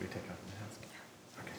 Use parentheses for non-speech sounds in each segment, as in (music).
Should we take off the mask? Okay.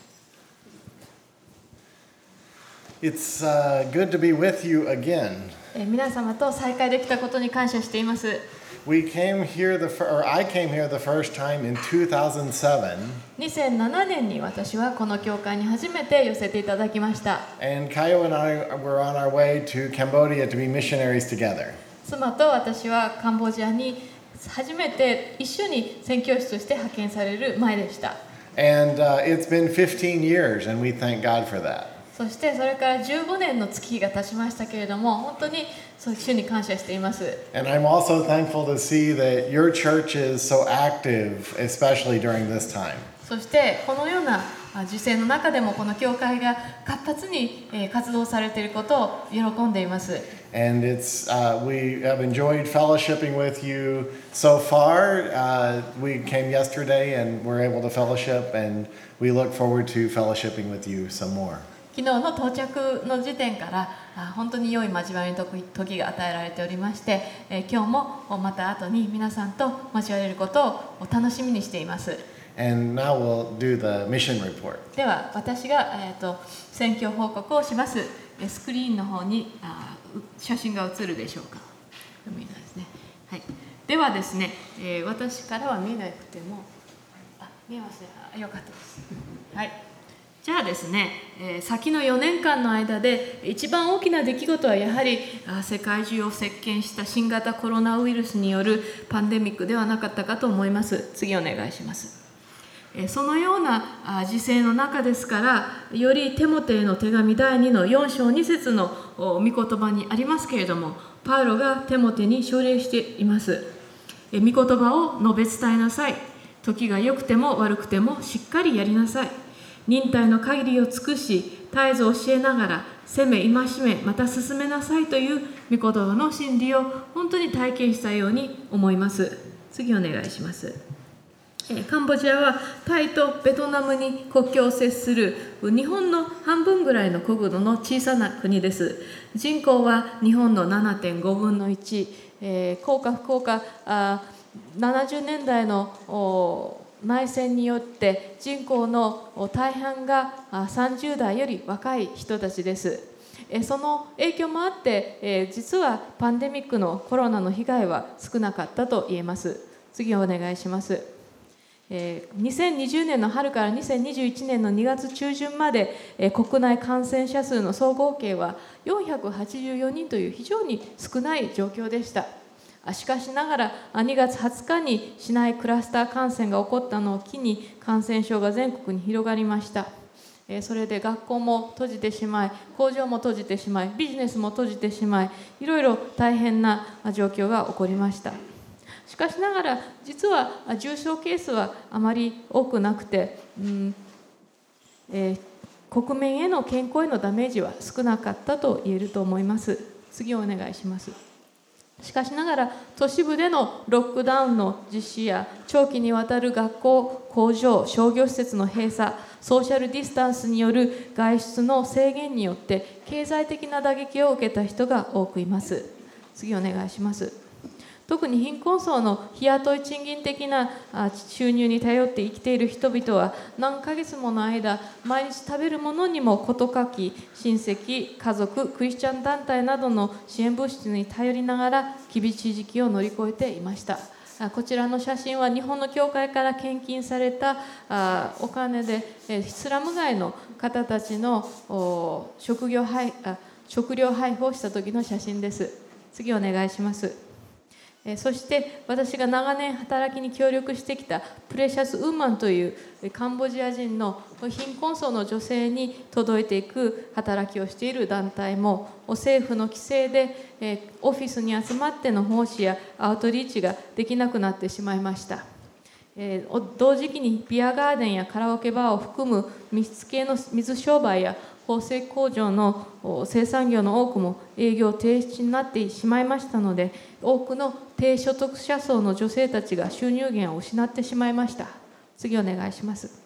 It's uh, good to be with you again. えー皆様と再会できたことに感謝しています。We came here the fir- or I came here the first time in 2007, 2007年に私はこの教会に初めて寄せていただきました。and Kayo and I were on our way to Cambodia to be missionaries together. 妻と私はカンボジアに初めて一緒に宣教師として派遣される前でした。And uh, it's been 15 years, and we thank God for that. そしてそれから15年の月日が経ちましたけれども、本当にそう主に感謝しています。 And I'm also thankful to see that your church is so active, especially during this time. そしてこのような あ時世の中でもこの教会が活発にえー活動されていることを喜んでいます。And it's uh, we have enjoyed fellowshipping with you so far. Uh, we came yesterday and were able to fellowship, and we look forward to fellowshipping with you some more. 昨日の到着の時点からあ本当に良い交わりの時時が与えられておりまして、えー今日もまた後に皆さんと交われることをお楽しみにしています And now we'll do the mission report. では私が、えー、と選挙報告をします。スクリーンの方にあ写真が映るでしょうか。見えないですね、はい、ではですね、えー私からは見えなくてもあ見えますね。よかったです。はい。じゃあですね、えー先の4年間の間で一番大きな出来事はやはりあ世界中を席巻した新型コロナウイルスによるパンデミックではなかったかと思います。次お願いします。そのようなあ時勢の中ですからよりテモテへの手紙第2の4章2節の御言葉にありますけれどもパウロがテモテに奨励しています。え御言葉を述べ伝えなさい。時が良くても悪くてもしっかりやりなさい。忍耐の限りを尽くし絶えず教えながら責め戒めまた進めなさい。という御言葉の真理を本当に体験したように思います。次お願いします。カンボジアはタイとベトナムに国境を接する日本の半分ぐらいの国土の小さな国です。人口は日本の7.5分の1、えー、幸か不幸かあ70年代の内戦によって人口の大半が30代より若い人たちです。その影響もあって、実はパンデミックのコロナの被害は少なかったと言えます。次お願いします。え2020年の春から2021年の2月中旬まで、え国内感染者数の総合計は484人という非常に少ない状況でした。しかしながら2月20日に市内クラスター感染が起こったのを機に感染症が全国に広がりました。それで学校も閉じてしまい工場も閉じてしまいビジネスも閉じてしまいいろいろ大変な状況が起こりました。かしながら実は重症ケースはあまり多くなくて、うんえー国民への健康へのダメージは少なかったと言えると思います。次お願いします。しかしながら都市部でのロックダウンの実施や長期にわたる学校工場商業施設の閉鎖ソーシャルディスタンスによる外出の制限によって経済的な打撃を受けた人が多くいます。次お願いします。特に貧困層の日雇い賃金的な収入に頼って生きている人々は何ヶ月もの間毎日食べるものにも事欠き親戚家族クリスチャン団体などの支援物質に頼りながら厳しい時期を乗り越えていました。こちらの写真は日本の教会から献金されたお金でえスラム街の方たちの職業配食料配布をした時の写真です。次お願いします。そして私が長年働きに協力してきたプレシャス・ウーマンというカンボジア人の貧困層の女性に届いていく働きをしている団体も政府の規制でオフィスに集まっての奉仕やアウトリーチができなくなってしまいました。同時期にビアガーデンやカラオケバーを含む密室系の水商売や縫製工場の生産業の多くも営業停止になってしまいましたので多くの低所得者層の女性たちが収入源を失ってしまいました。次お願いします。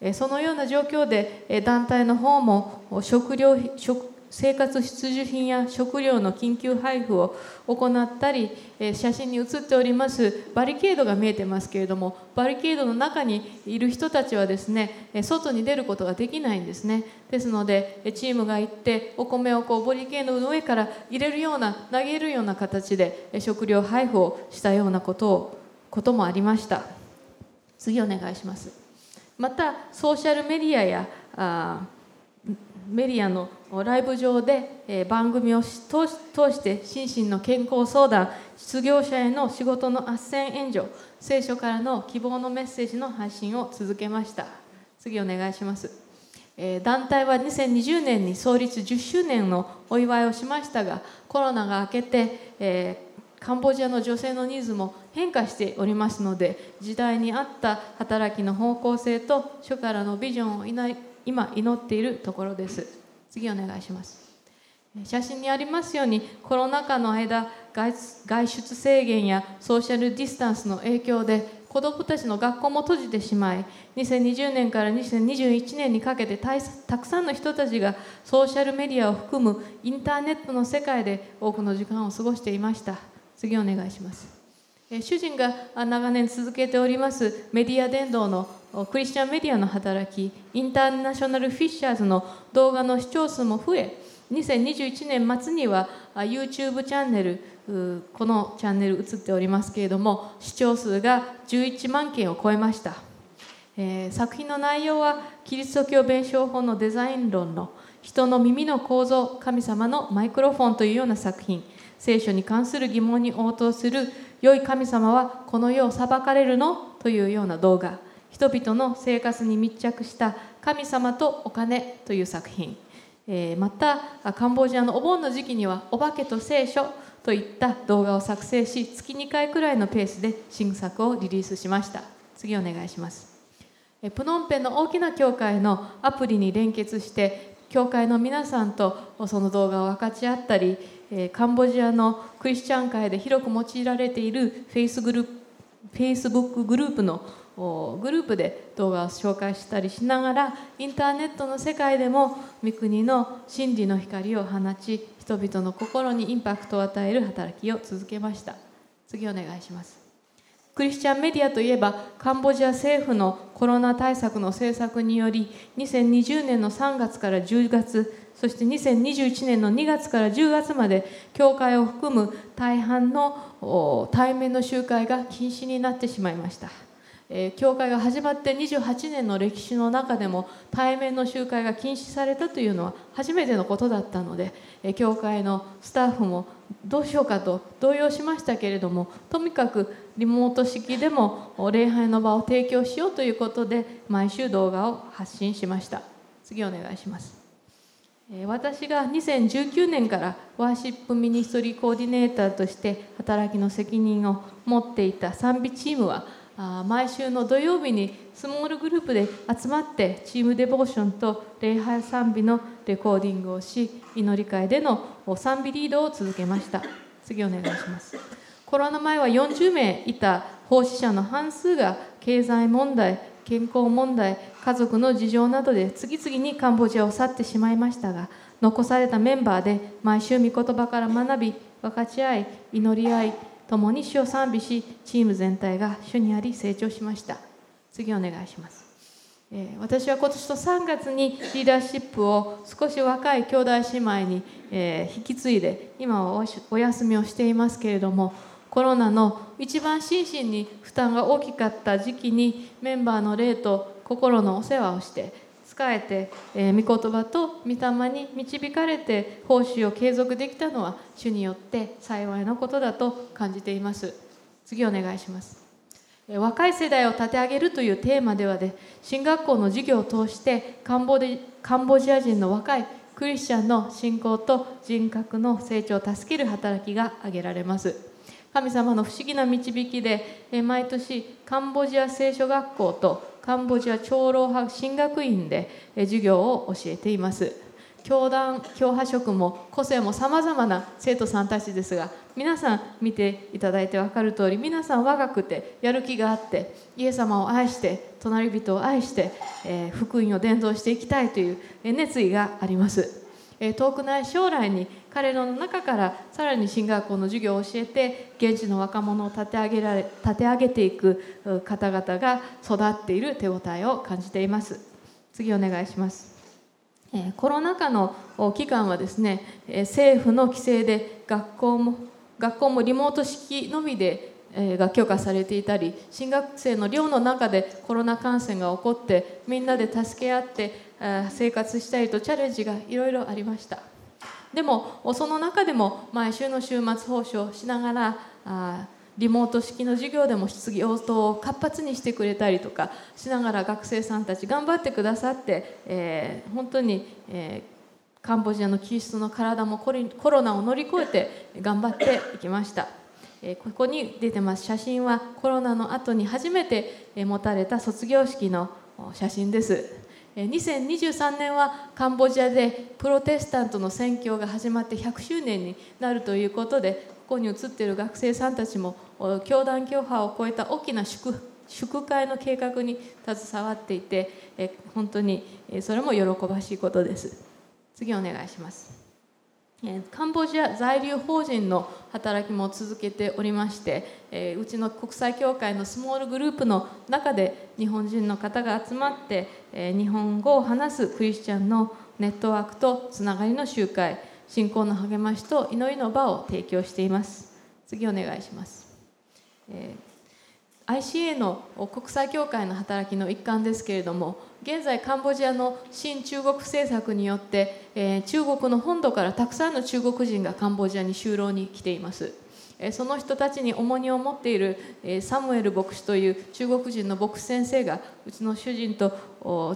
えそのような状況でえ団体の方も食料食生活必需品や食料の緊急配布を行ったり写真に写っておりますバリケードが見えてますけれどもバリケードの中にいる人たちはですね外に出ることができないんですね。ですのでチームが行ってお米をこうバリケードの上から入れるような投げるような形で食料配布をしたようなことをこともありました。次お願いします。またソーシャルメディアやあメディアのライブ上で、え番組を通して心身の健康相談失業者への仕事の斡旋援助聖書からの希望のメッセージの配信を続けました。次お願いします、え団体は2020年に創立10周年のお祝いをしましたがコロナが明けて、えカンボジアの女性のニーズも変化しておりますので時代に合った働きの方向性と書からのビジョンを今祈っているところです。次お願いします。写真にありますようにコロナ禍の間外出制限やソーシャルディスタンスの影響で子どもたちの学校も閉じてしまい2020年から2021年にかけてたくさんの人たちがソーシャルメディアを含むインターネットの世界で多くの時間を過ごしていました。次お願いします。主人が長年続けておりますメディア伝道のクリスチャンメディアの働きインターナショナルフィッシャーズの動画の視聴数も増え2021年末には YouTube チャンネルこのチャンネル映っておりますけれども視聴数が11万件を超えました、えー、作品の内容はキリスト教弁証法のデザイン論の人の耳の構造神様のマイクロフォンというような作品。聖書に関する疑問に応答する良い神様はこの世を裁かれるの？というような動画。人々の生活に密着した神様とお金という作品。またカンボジアのお盆の時期にはお化けと聖書といった動画を作成し月2回くらいのペースで新作をリリースしました。次お願いします。プノンペンの大きな教会のアプリに連結して教会の皆さんとその動画を分かち合ったりカンボジアのクリスチャン界で広く用いられているフェイスグループフェイスブックグループのグループで動画を紹介したりしながらインターネットの世界でも御国の真理の光を放ち人々の心にインパクトを与える働きを続けました。次お願いします。クリスチャンメディアといえばカンボジア政府のコロナ対策の政策により2020年の3月から10月そして2021年の2月から10月まで教会を含む大半の対面の集会が禁止になってしまいました。え教会が始まって28年の歴史の中でも対面の集会が禁止されたというのは初めてのことだったので、え教会のスタッフもどうしようかと動揺しましたけれどもとにかくリモート式でも礼拝の場を提供しようということで毎週動画を発信しました。次お願いします。私が2019年からワーシップミニストリーコーディネーターとして働きの責任を持っていた賛美チームは毎週の土曜日にスモールグループで集まってチームデボーションと礼拝賛美のレコーディングをし祈り会での賛美リードを続けました。次お願いします。コロナ前は40名いた奉仕者の半数が経済問題健康問題家族の事情などで次々にカンボジアを去ってしまいましたが残されたメンバーで毎週御言葉から学び分かち合い祈り合い共に主を賛美しチーム全体が主にあり成長しました。次お願いします。え私は今年と3月にリーダーシップを少し若い兄弟姉妹にえ引き継いで今はお休みをしていますけれどもコロナの一番心身に負担が大きかった時期にメンバーの霊と心のお世話をしてえて、えー、御言葉と御霊に導かれて奉仕を継続できたのは主によって幸いのことだと感じています。次お願いします。若い世代を立て上げるというテーマではで進学校の授業を通してカンボカンボジア人の若いクリスチャンの信仰と人格の成長を助ける働きが挙げられます。神様の不思議な導きで毎年カンボジア聖書学校とカンボジア長老派進学院で授業を教えています。教団教派職も個性もさまざまな生徒さんたちですが皆さん見ていただいて分かる通り皆さん若くてやる気があってイエス様を愛して隣人を愛して、えー、福音を伝道していきたいという熱意があります。えー遠くない将来に彼らの中からさらに進学校の授業を教えて現地の若者を立て上げられ立て上げていく方々が育っている手応えを感じています。次お願いします。えコロナ禍の期間はですねえ政府の規制で学校も学校もリモート式のみでえが許可されていたり新学生の寮の中でコロナ感染が起こってみんなで助け合ってあ生活したりとチャレンジがいろいろありました。でもその中でも毎週の週末奉仕をしながらあリモート式の授業でも質疑応答を活発にしてくれたりとかしながら学生さんたち頑張ってくださって、えー本当に、えーカンボジアのキリストの体もコロナを乗り越えて頑張っていきました。えーここに出てます写真はコロナの後に初めて持たれた卒業式の写真です。2023年はカンボジアでプロテスタントの宣教が始まって100周年になるということでここに写っている学生さんたちも教団教派を超えた大きな祝祝会の計画に携わっていて本当にそれも喜ばしいことです。次お願いします。カンボジア在留邦人の働きも続けておりまして、えうちの国際協会のスモールグループの中で日本人の方が集まって、え日本語を話すクリスチャンのネットワークとつながりの集会信仰の励ましと祈りの場を提供しています。次お願いします、ICA の国際協会の働きの一環ですけれども現在カンボジアの新中国政策によって、えー中国の本土からたくさんの中国人がカンボジアに就労に来ています。えその人たちに重荷を持っているえサムエル牧師という中国人の牧師先生がうちの主人と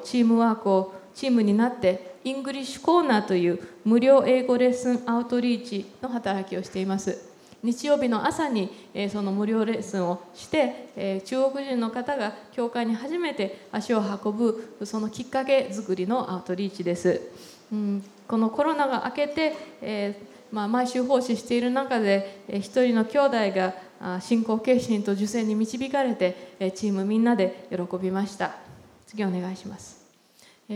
チームワークをチームになってイングリッシュコーナーという無料英語レッスンアウトリーチの働きをしています。日曜日の朝に、えその無料レッスンをして、え中国人の方が教会に初めて足を運ぶそのきっかけ作りのアウトリーチです、うん、このコロナが明けて、えまあ、毎週奉仕している中で、えー一人の兄弟が信仰決心と受洗に導かれて、えチームみんなで喜びました。次お願いします。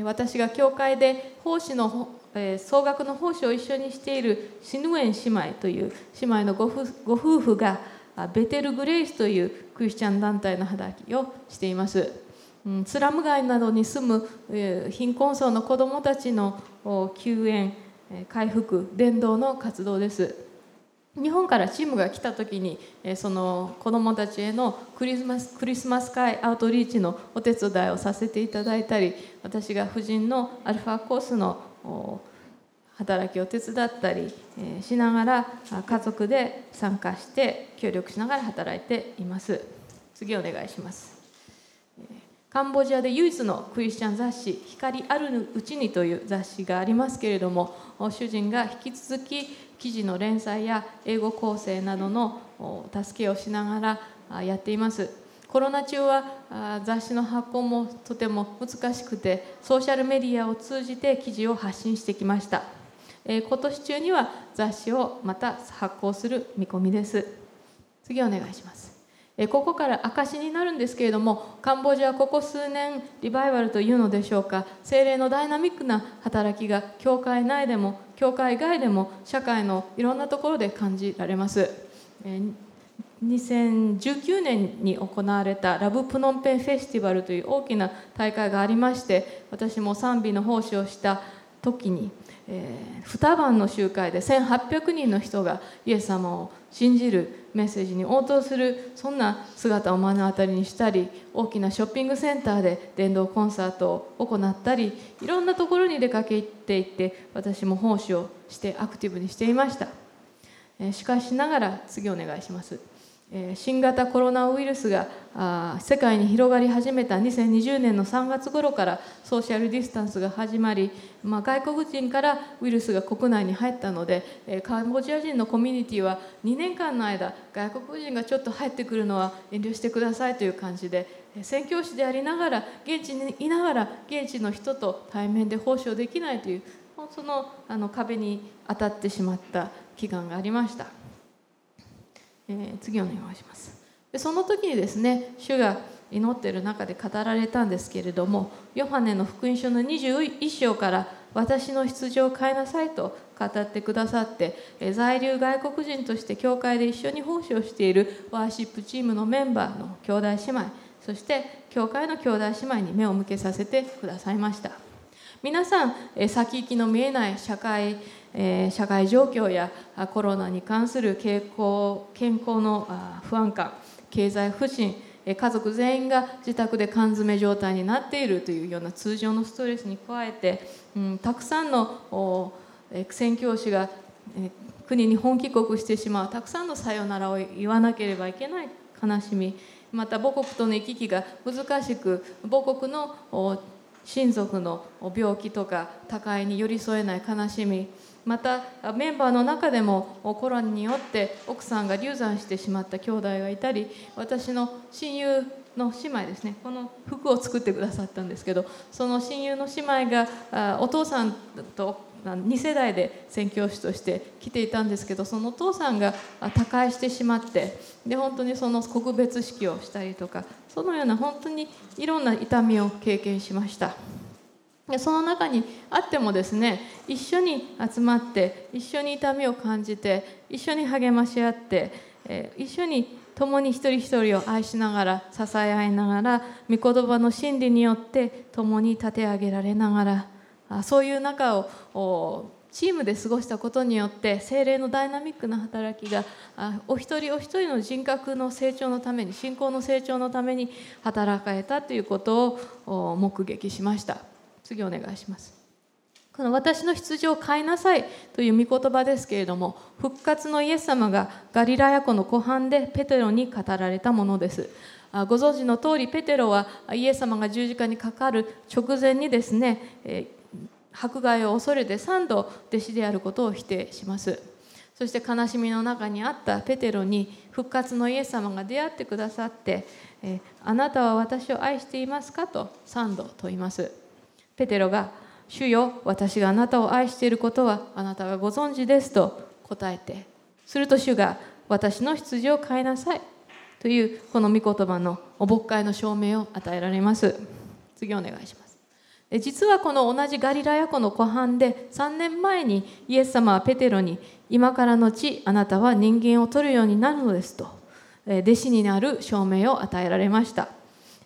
私が教会で奉仕の、え総額の奉仕を一緒にしているシヌエン姉妹という姉妹のご夫婦がベテル・グレイスというクリスチャン団体の働きをしています、スラム街などに住む、貧困層の子どもたちの救援回復伝道の活動です。日本からチームが来た時にえその子どもたちへのクリスマスクリスマス会アウトリーチのお手伝いをさせていただいたり私が婦人のアルファコースの働きを手伝ったりえしながらあ家族で参加して協力しながら働いています。次お願いします。カンボジアで唯一のクリスチャン雑誌「光あるうちに」という雑誌がありますけれども主人が引き続き記事の連載や英語構成などの助けをしながらあやっています。コロナ中は雑誌の発行もとても難しくてソーシャルメディアを通じて記事を発信してきました。えー今年中には雑誌をまた発行する見込みです。次お願いします。ここから証になるんですけれどもカンボジアはここ数年リバイバルというのでしょうか精霊のダイナミックな働きが教会内でも教会外でも社会のいろんなところで感じられます。2019年に行われたラブプノンペンフェスティバルという大きな大会がありまして私も賛美の奉仕をした時に、えー二晩の集会で1800人の人がイエス様を信じるメッセージに応答するそんな姿を目の当たりにしたり大きなショッピングセンターで伝道コンサートを行ったりいろんなところに出かけていって私も奉仕をしてアクティブにしていました。えしかしながら次お願いします。新型コロナウイルスが世界に広がり始めた2020年の3月頃からソーシャルディスタンスが始まり、まあ、外国人からウイルスが国内に入ったので、カンボジア人のコミュニティは2年間の間外国人がちょっと入ってくるのは遠慮してくださいという感じで宣教師でありながら現地にいながら現地の人と対面で奉仕をできないというそのあの壁に当たってしまった期間がありました。えー次お願いします。でその時にですね主が祈っている中で語られたんですけれどもヨハネの福音書の21章から私の羊を飼いなさいと語ってくださって在留外国人として教会で一緒に奉仕をしているワーシップチームのメンバーの兄弟姉妹そして教会の兄弟姉妹に目を向けさせてくださいました。皆さん先行きの見えない社会社会状況やコロナに関する傾向健康の不安感経済不振家族全員が自宅で缶詰状態になっているというような通常のストレスに加えて、うん、たくさんの宣教師が国に本帰国してしまうたくさんのさよならを言わなければいけない悲しみまた母国との行き来が難しく母国の親族の病気とか他界に寄り添えない悲しみまたメンバーの中でもコロナによって奥さんが流産してしまった兄弟がいたり私の親友の姉妹ですねこの服を作ってくださったんですけどその親友の姉妹がお父さんと2世代で宣教師として来ていたんですけどそのお父さんが他界してしまってで本当にその告別式をしたりとかそのような本当にいろんな痛みを経験しました。その中にあってもですね一緒に集まって一緒に痛みを感じて一緒に励まし合って、え一緒に共に一人一人を愛しながら支え合いながら御言葉の真理によって共に立て上げられながらそういう中をチームで過ごしたことによって精霊のダイナミックな働きがお一人お一人の人格の成長のために信仰の成長のために働かれたということを目撃しました。次お願いします。この私の羊を飼いなさいという御言葉ですけれども復活のイエス様がガリラヤ湖の湖畔でペテロに語られたものです。ご存知の通りペテロはイエス様が十字架にかかる直前にですね迫害を恐れて3度弟子であることを否定します。そして悲しみの中にあったペテロに復活のイエス様が出会ってくださって「あなたは私を愛していますか?」と3度問います。ペテロが「主よ私があなたを愛していることはあなたがご存知です」と答えてすると主が「私の羊を飼いなさい」というこの御言葉のお牧会の証明を与えられます。次お願いします実はこの同じガリラヤ湖の湖畔で3年前にイエス様はペテロに「今からのちあなたは人間を取るようになるのです」と弟子になる証明を与えられました。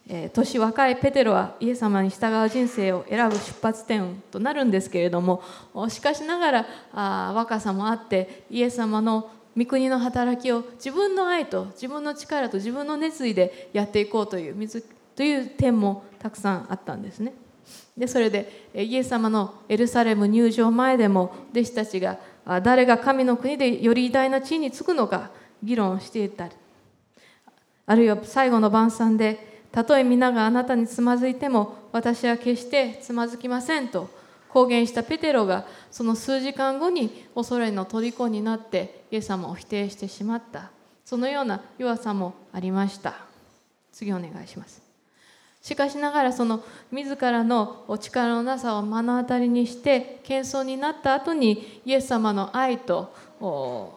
え年若いペテロはイエス様に従う人生を選ぶ出発点となるんですけれどもしかしながらあ若さもあってイエス様の御国の働きを自分の愛と自分の力と自分の熱意でやっていこうというという点もたくさんあったんですね。でそれでイエス様のエルサレム入場前でも弟子たちが誰が神の国でより偉大な地位につくのか議論していたりあるいは最後の晩餐でたとえ皆があなたにつまずいても私は決してつまずきませんと公言したペテロがその数時間後に恐れの虜になってイエス様を否定してしまった。そのような弱さもありました。次お願いしますしかしながらその自らのお力のなさを目の当たりにして謙遜になった後にイエス様の愛と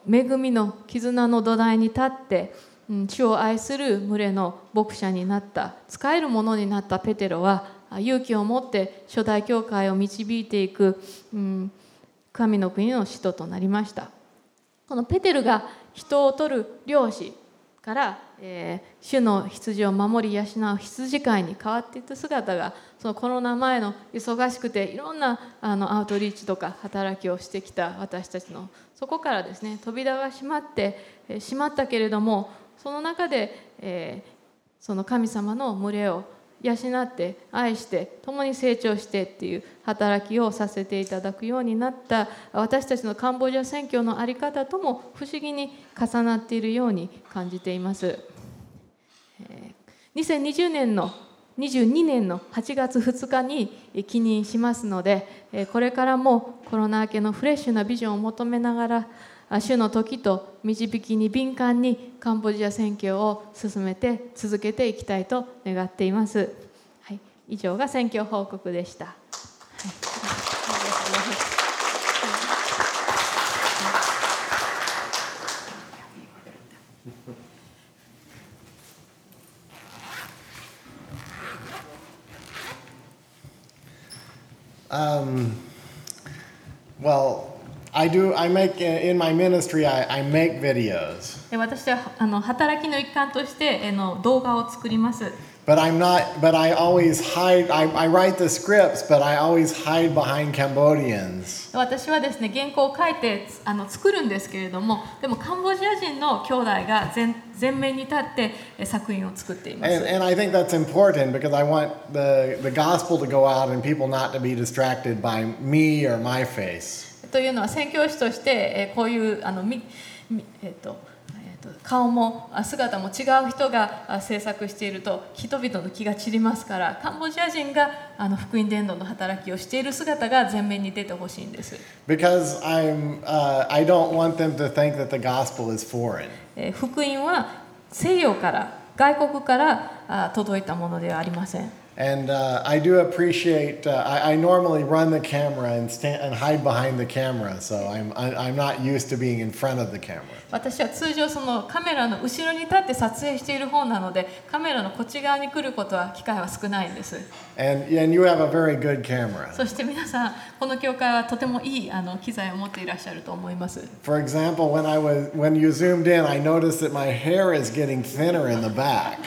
恵みの絆の土台に立って主を愛する群れの牧者になった使えるものになったペテロは勇気を持って初代教会を導いていく、うん、神の国の使徒となりました。このペテルが人を取る漁師から、えー、主の羊を守り養う羊飼いに変わっていった姿がそのコロナ前の忙しくていろんなあのアウトリーチとか働きをしてきた私たちのそこからですね扉が閉まってしまったけれどもその中で、えー、その神様の群れを養って愛して共に成長してっていう働きをさせていただくようになった私たちのカンボジア宣教の在り方とも不思議に重なっているように感じています。2020年の22年の8月2日に記認しますのでこれからもコロナ明けのフレッシュなビジョンを求めながら主の時と導きに敏感にカンボジア選挙を進めて続けていきたいと願っています。はい、以上が選挙報告でした。はい Um, Well, I do. I make in my ministry. I, I make videos, で私はあの働きの一環としてあの動画を作ります but I'm not. But I always hide. I, I write the scripts, but I always hide behind Cambodians. 私はですね原稿を書いてあの作るんですけれどもでもカンボジア人の兄弟が前前面に立ってえ作品を作っています And, and I think that's important because I want the the gospel to go out and people not to be distracted by me or my face. というのは宣教師としてえこういうあのみみえっとえっと顔もあ姿も違う人があ制作していると人々の気が散りますからカンボジア人があの福音伝道の働きをしている姿が前面に出てほしいんです。Because I'm, uh, I don't want them to think that the gospel is foreign. えー福音は西洋から外国からあ届いたものではありません。And uh, I do appreciate. Uh, I, I normally run the camera and stand and hide behind the camera, so I'm I, I'm not used to being in front of the camera. 私は通常そのカメラの後ろに立って撮影している方なのでカメラのこっち側に来ることは機会は少ないんです And and you have a very good camera. そして皆さんこの教会はとてもいいあの機材を持っていらっしゃると思います For example, when I was when you zoomed in, I noticed that my hair is getting thinner in the back.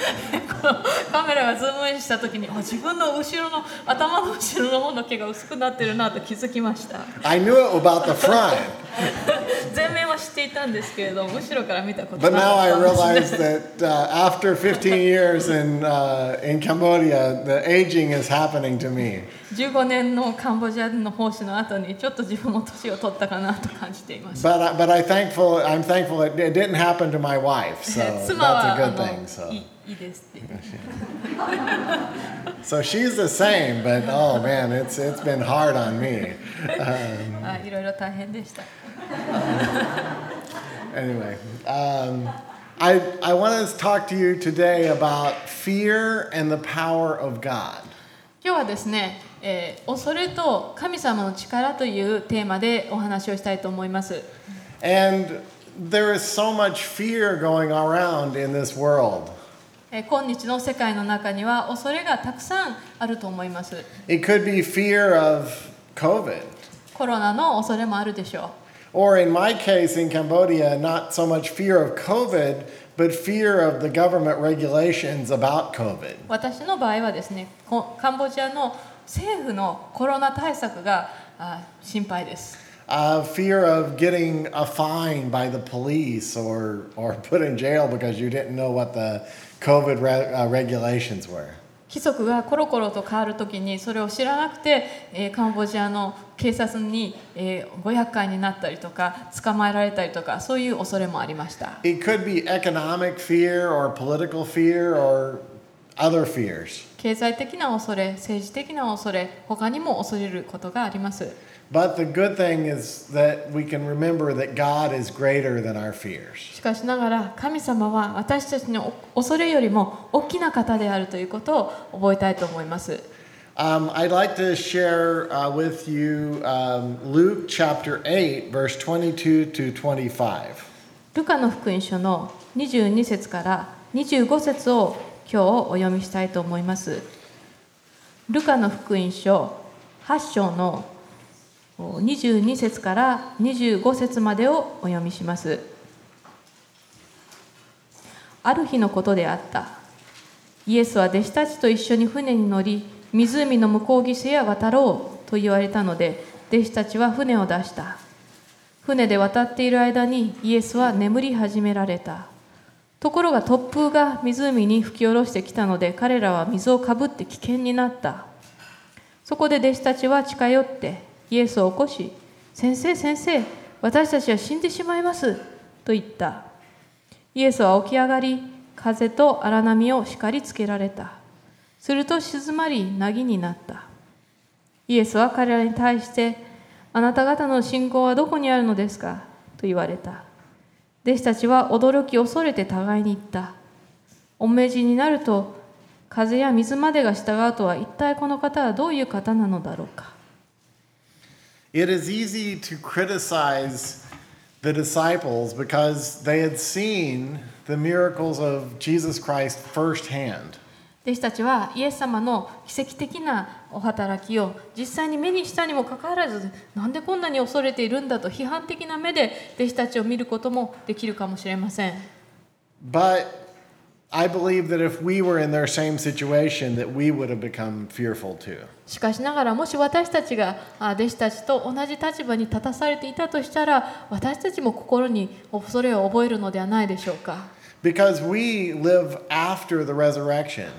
(laughs) カメラがズームインした時にあ 自分の後ろの頭の後ろの方の毛が薄くなってるなと気づきました I knew about the front, 前面は知っていたんですけれど後ろから見たこと but な now か I ったんですね realize that uh, after 15 years in uh, in Cambodia, the aging is happening to me. 15年のカンボジアの奉仕の後にちょっと自分も年を取ったかなと感じています But I- but I thankful I'm thankful it, it didn't happen to my wife, so that's a あ good の thing. So いいですって so she's the same, but oh man, it's it's been hard on me. あいろいろ大変でした。Anyway, um, I I want to talk to you today about fear and the power of God. 今日はですね、えー恐れと神様の力というテーマでお話をしたいと思います。And there is so much fear going around in this world. えー今日の世界の中には恐れがたくさんあると思います。It could be fear of COVID. コロナの恐れもあるでしょ Or in my case in Cambodia, not so much fear of COVID, but fear of the government regulations about COVID. う。私の場合はですね、こカンボジアの政府のコロナ対策があ心配です。Uh, fear of getting a fine by the police or, or put in jail because you didn't know what the COVID re- uh, regulations were. 規則がコロコロと変わるときにそれを知らなくて、えーカンボジアの警察に、えーご厄介になったりとか捕まえられたりとかそういう恐れもありました It could be economic fear or political fear or other fears. 経済的な恐れ政治的な恐れ他にも恐れることがあります But the good thing is that we can remember that God is greater than our fears. しかしながら神様は私たちの恐れよりも大きな方であるということを覚えたいと思います Um, I'd like to share uh, with you um, Luke chapter 8, verse 22 to 25. ルカの福音書の22節から25節を今日お読みしたいと思います。ルカの福音書8章の22節から25節までをお読みします。ある日のことであった。イエスは弟子たちと一緒に船に乗り、湖の向こう岸へ渡ろうと言われたので、弟子たちは船を出した。船で渡っている間にイエスは眠り始められた。ところが突風が湖に吹き下ろしてきたので彼らは水をかぶって危険になった。そこで弟子たちは近寄ってイエスを起こし、先生先生、私たちは死んでしまいますと言った。イエスは起き上がり、風と荒波を叱りつけられた。すると静まり、凪になった。イエスは彼らに対して、あなた方の信仰はどこにあるのですか？と言われた。弟子たちは驚き恐れて互いに言った。お命じになると、風や水までが従うとは一体この方はどういう方なのだろうか。It is easy to criticize the disciples because they had seen the miracles of Jesus Christ firsthand. 弟弟子たちはイエス様の奇跡的なお働きを実際に目にしたにもかかわらずなんでこんなに恐れているんだと批判的な目で弟子たちを見ることもできるかもしれません But I believe that if we were in their same situation, that we would have become fearful too. しかしながらもし私たちがあ弟子たちと同じ立場に立たされていたとしたら私たちも心に恐れを覚えるのではないでしょうか Because we live after the resurrection.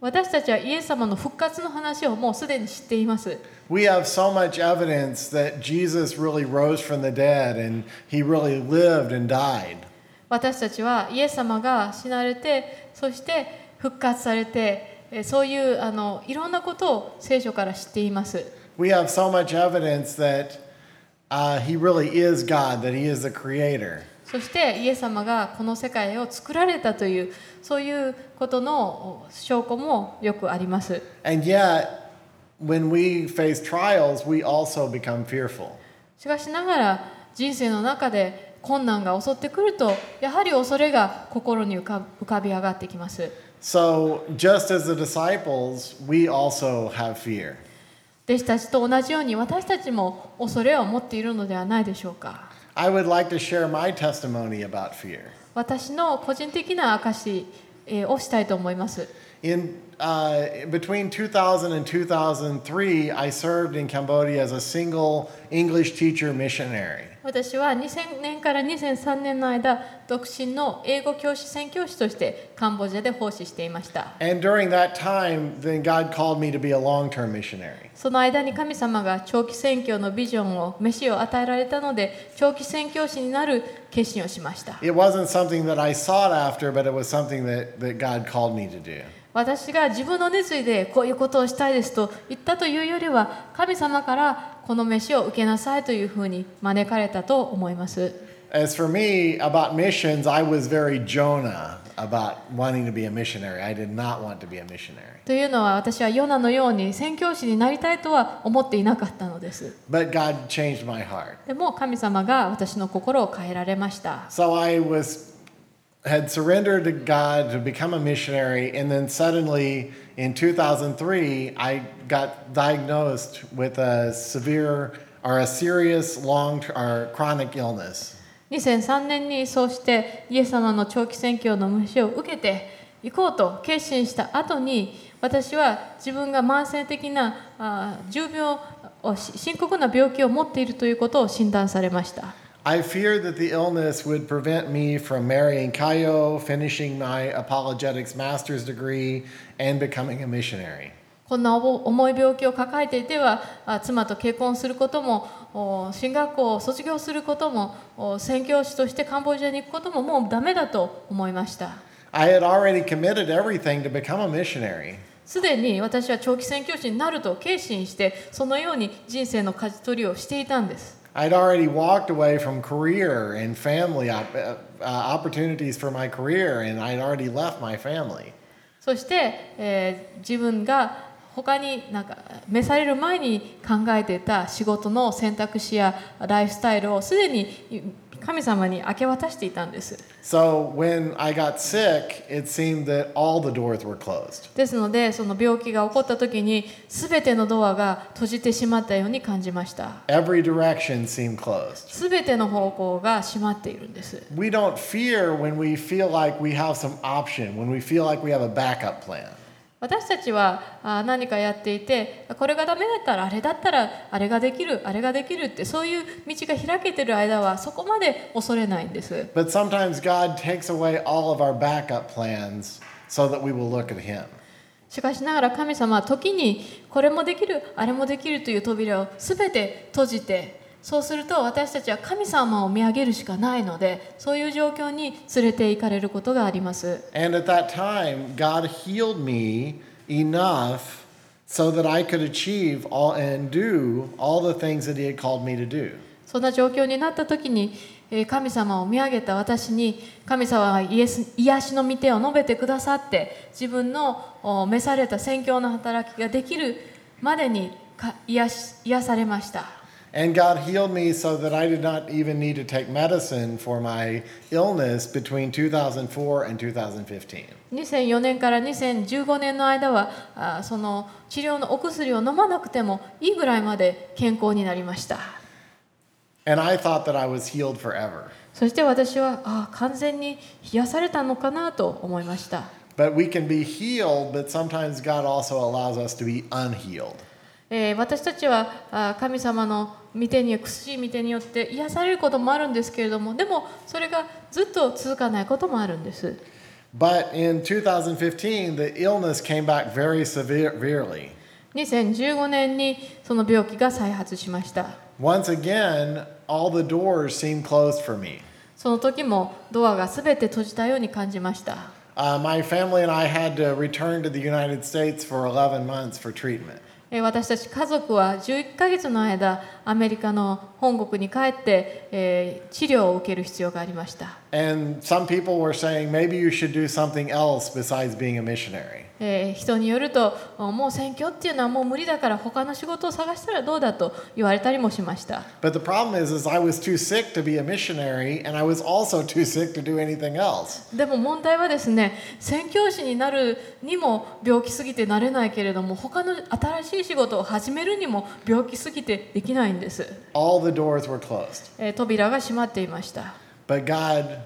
私たちはイエス様の復活の話をもうすでに知っています We have so much evidence that Jesus really rose from the dead and he really lived and died. 私たちはイエス様が死なれてそして復活されてえそういうあのいろんなことを聖書から知っています We have so much evidence that uh, he really is God, that he is the creator. そしてイエス様がこの世界を作られたというそういうことの証拠もよくあります And yet, when we face trials, we also become fearful. しかしながら人生の中で困難が襲ってくるとやはり恐れが心に浮か浮かび上がってきます So, just as the disciples, we also have fear. 弟子たちと同じように私たちも恐れを持っているのではないでしょうか I would like to share my testimony about fear. 私の個人的な証えーをしたいと思います In uh, between 2000 and 2003, I served in Cambodia as a single English teacher missionary. 私は2000年から2003年の間、独身の英語教師宣教師としてカンボジアで奉仕していました。その間に神様が長期宣教のビジョンを、飯を与えられたので、長期宣教師になる決心をしました。私が自分の熱意でこういうことをしたいですと言ったというよりは神様からこの飯を受けなさいというふうに招かれたと思います As for me, about missions, I was very Jonah about wanting to be a missionary. I did not want to be a missionary. というのは私はヨナのように宣教師になりたいとは思っていなかったのです But God changed my heart. でも神様が私の心を変えられました So I was had surrendered to God to become a missionary, and then suddenly in 2003, I got diagnosed with a severe or a serious long or chronic illness. 2003年にそうしてイエス様の長期宣教の虫を受けて行こうと決心した後に私は自分が慢性的な重病深刻な病気を持っているということを診断されました I feared that the illness would prevent me from marrying Kayo, finishing my apologetics master's degree, and becoming a missionary. こんな重い病気を抱えていてはあ妻と結婚することもお進学校を卒業することもお宣教師としてカンボジアに行くことももうダメだと思いました I had already committed everything to become a missionary. すでに私は長期宣教師になると決心してそのように人生の舵取りをしていたんです I'd already walked away from career and family op- uh, uh, opportunities for my career, and I'd already left my family. そして、えー自分が他になんか召される前に考えていた仕事の選択肢やライフスタイルをすでに神様に明け渡していたんです So when I got sick, it seemed that all the doors were closed. ですのでその病気が起こった時に全てのドアが閉じてしまったように感じました Every direction seemed closed. 全ての方向が閉まっているんです We don't fear when we feel like we have some option, when we feel like we have a backup plan. 私たちはあ何かやっていてこれがダメだったらあれだったらあれができるあれができるってそういう道が開けてる間はそこまで恐れないんです But sometimes God takes away all of our backup plans so that we will look at Him. しかしながら神様は時にこれもできるあれもできるという扉を全て閉じてそうすると私たちは神様を見上げるしかないのでそういう状況に連れて行かれることがあります And at that time, God healed me enough so that I could achieve all and do all the things that He had called me to do. そんな状況になった時にえー神様を見上げた私に神様はイエス癒しの御手を述べてくださって自分のお召された宣教の働きができるまでにか癒し癒されました。And God healed me so that I did not even need to take medicine for my illness between 2004 and 2015. 2004年から2015年の間はあその治療のお薬を飲まなくてもいいぐらいまで健康になりました And I thought that I was healed forever. そして私はあ完全に癒されたのかなと思いました But we can be healed, but sometimes God also allows us to be unhealed. えー私たちはあ神様の 御手に苦しい御手によって癒されることもあるんですけれどもでもそれがずっと続かないこともあるんです But in 2015, the illness came back very severely. 2015年にその病気が再発しました Once again, all the doors seemed closed for me. その時もドアが全て閉じたように感じました Uh, my family and I had to return to the United States for 11 months for treatment. えー私たち家族は11ヶ月の間アメリカの本国に帰って、えー、治療を受ける必要がありました。ええ、人によると、もう選挙っていうのはもう無理だから、他の仕事を探したらどうだ？と言われたりもしました。でも問題はですね、宣教師になるにも病気すぎてなれないけれども、他の新しい仕事を始めるにも病気すぎてできない。んです、All the doors were closed. えー扉が閉まっていました But God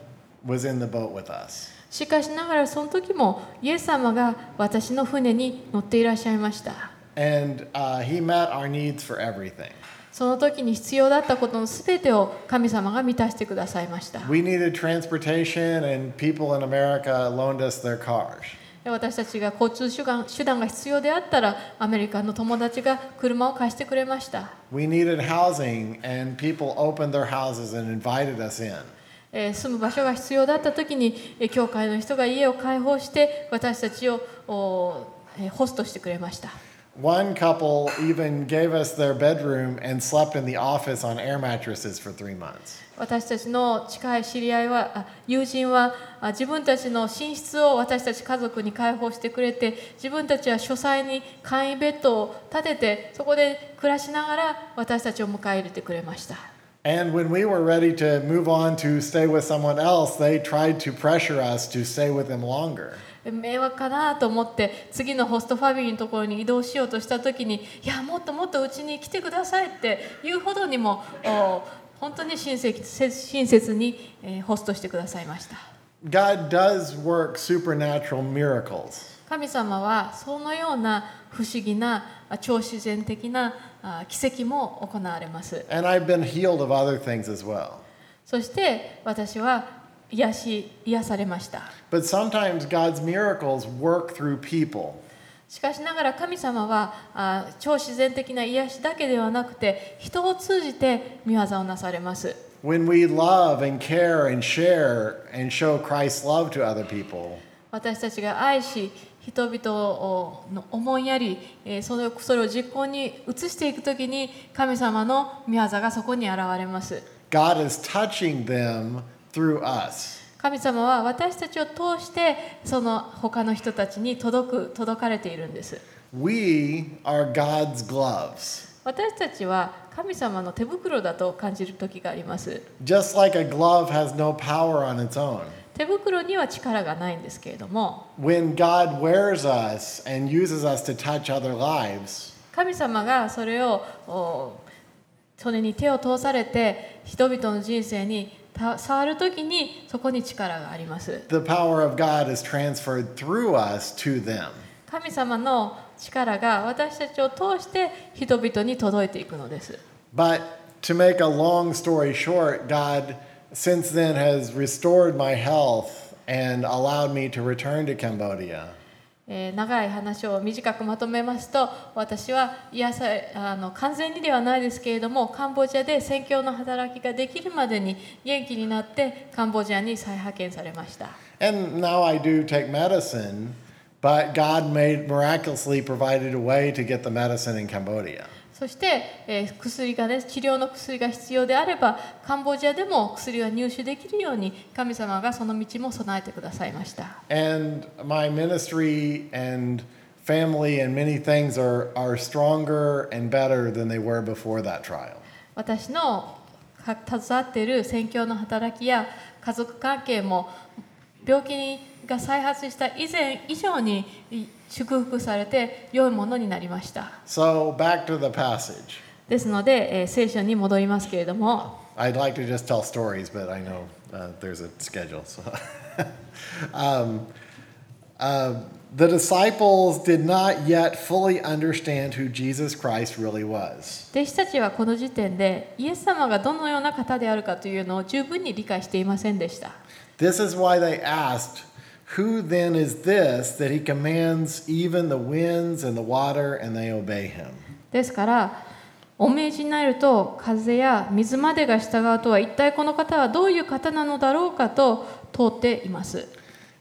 was in the boat with us. しかしながらその時もイエス様が私の船に乗っていらっしゃいました And uh, He met our needs for everything. その時に必要だったことの全てを神様が満たしてくださいました We needed transportation, and people in America loaned us their cars. で私たちが交通手段手段が必要であったらアメリカの友達が車を貸してくれました We needed housing, and people opened their houses and invited us in. えー住む場所が必要だった時にえー教会の人が家を開放して私たちをホストしてくれました One couple even gave us their bedroom and slept in the office on air mattresses for three months. 私たちの近い知り合いはあ友人はあ自分たちの寝室を私たち家族に開放してくれて自分たちは書斎に簡易ベッドを建ててそこで暮らしながら私たちを迎え入れてくれました And when we were ready to move on to stay with someone else, they tried to pressure us to stay with them longer. 迷惑かなと思って次のホストファミリーのところに移動しようとした時にいやもっともっとうちに来てくださいっていうほどにもお本当に親切親切に、えーホストしてくださいました God does work supernatural miracles. 神様はそのような不思議なあ超自然的なあ奇跡も行われます And I've been healed of other things as well. そして私は癒し癒されました But sometimes God's miracles work through people. しかしながら神様はあ超自然的な癒しだけではなくて人を通じて見業をなされます When we love and care and share and show Christ's love to other people, 私たちが愛し人々をの思いやりえーそれをそれを実行に移していくときに神様の見業がそこに現れます God is touching them through us. 神様は私たちを通してその他の人たちに届く届かれているんです We are God's gloves. 私たちは神様の手袋だと感じる時があります Just like a glove has no power on its own. 手袋には力がないんですけれども When God wears us and uses us to touch other lives, 神様がそれをおそれに手を通されて人々の人生にた触る時にそこに力があります the power of God is transferred through us to them. 神様の力が私たちを通して人々に届いていくのです But to make a long story short, God since then has restored my health and allowed me to return to Cambodia. えー長い話を短くまとめますと私は癒さあの完全にではないですけれどもカンボジアで宣教の働きができるまでに元気になってカンボジアに再派遣されました And now I do take medicine, but God made miraculously provided a way to get the medicine in Cambodia. そして、えー薬がね治療の薬が必要であればカンボジアでも薬が入手できるように神様がその道も備えてくださいました And my ministry and family and many things are, are stronger and better than they were before that trial. 私のか携わっている宣教の働きや家族関係も病気が再発した以前以上に祝福されて良いものになりました。So back to the passage. ですので、えー聖書に戻りますけれども、I'd like to just tell stories, but I know uh, there's a schedule. So, um, uh, the disciples did not yet fully understand who Jesus Christ really was. 弟子たちはこの時点でイエス様がどのような方であるかというのを十分に理解していませんでした。This is why they asked, "Who then is this that he commands even the winds and the water, and they obey him?" ですから、お命じになると風や水までが従うとは一体この方はどういう方なのだろうかと問っています。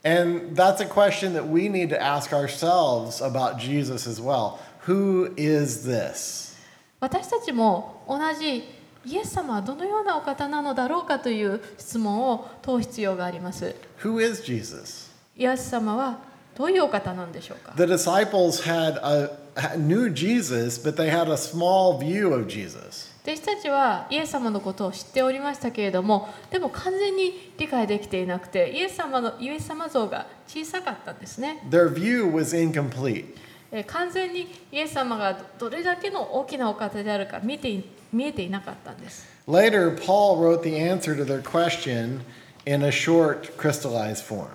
And that's a question that we need to ask ourselves about Jesus as well. Who is this? 私たちも同じ イエス様はどのようなお方なのだろうかという質問を問う必要があります。Who is Jesus? イエス様はどういうお方なんでしょうか？The disciples had a knew Jesus, but they had a small view of Jesus. 弟子たちはイエス様のことを知っておりましたけれどもでも完全に理解できていなくてイエス様のイエス様像が小さかったんですね、Their view was incomplete. えー完全にイエス様がどれだけの大きなお方であるか見てい見えていなかったんです Later, Paul wrote the answer to their question in a short, crystallized form.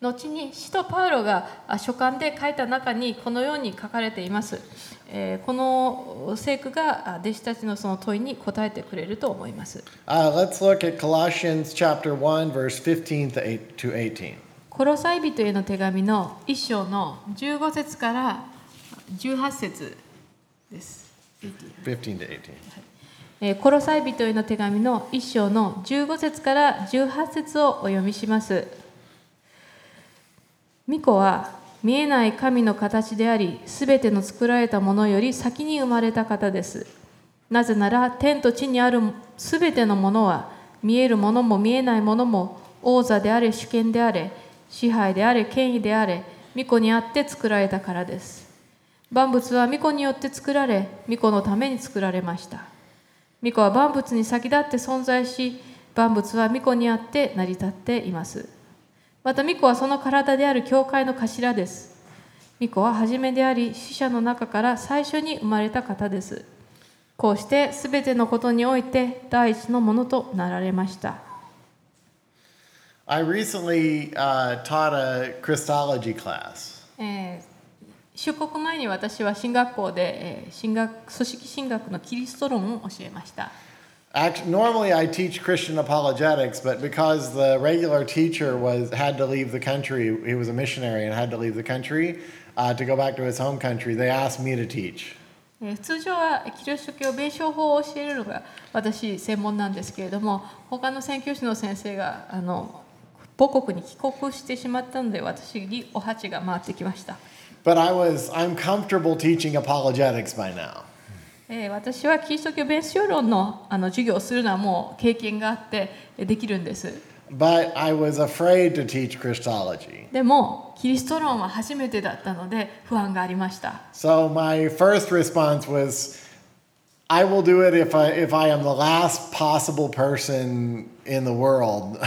後に使徒パウロがあ書簡で書いた中にこのように書かれています、えーこの聖句があ弟子たちのその問いに答えてくれると思います Uh, let's look at Colossians chapter 1, verse 15 to 8 to 18. コロサイ人への手紙の1章の15節から18節です。15 to 18. えーコロサイ人への手紙の1章の15節から18節をお読みします。巫女は見えない神の形であり、すべての作られたものより先に生まれた方です。なぜなら天と地にあるすべてのものは見えるものも見えないものも王座であれ主権であれ支配であれ権威であれ巫女にあって作られたからです。万物は巫女によって作られ巫女のために作られました。巫女は万物に先立って存在し万物は巫女にあって成り立っていますまた巫女はその体である教会の頭です巫女は初めであり死者の中から最初に生まれた方ですこうしてすべてのことにおいて第一のものとなられました I recently uh, taught a Christology class. えー出国前に私は進学校で、えー進学組織進学のキリスト論を教えました Actually, normally I teach Christian apologetics, but because the regular teacher was had to leave the country, he was a missionary and had to leave the country uh, to go back to his home country. They asked me to teach. えー通常はキリスト教弁証法を教えるのが私専門なんですけれども他の宣教師の先生があの母国に帰国してしまったので私にお鉢が回ってきました、But I was I'm comfortable teaching apologetics by now. えー私はキリスト教弁証論のあの授業をするのはもう経験があってえーできるんです But I was afraid to teach Christology. でもキリスト論は初めてだったので不安がありました So my first response was I will do it if I if I am the last possible person in the world.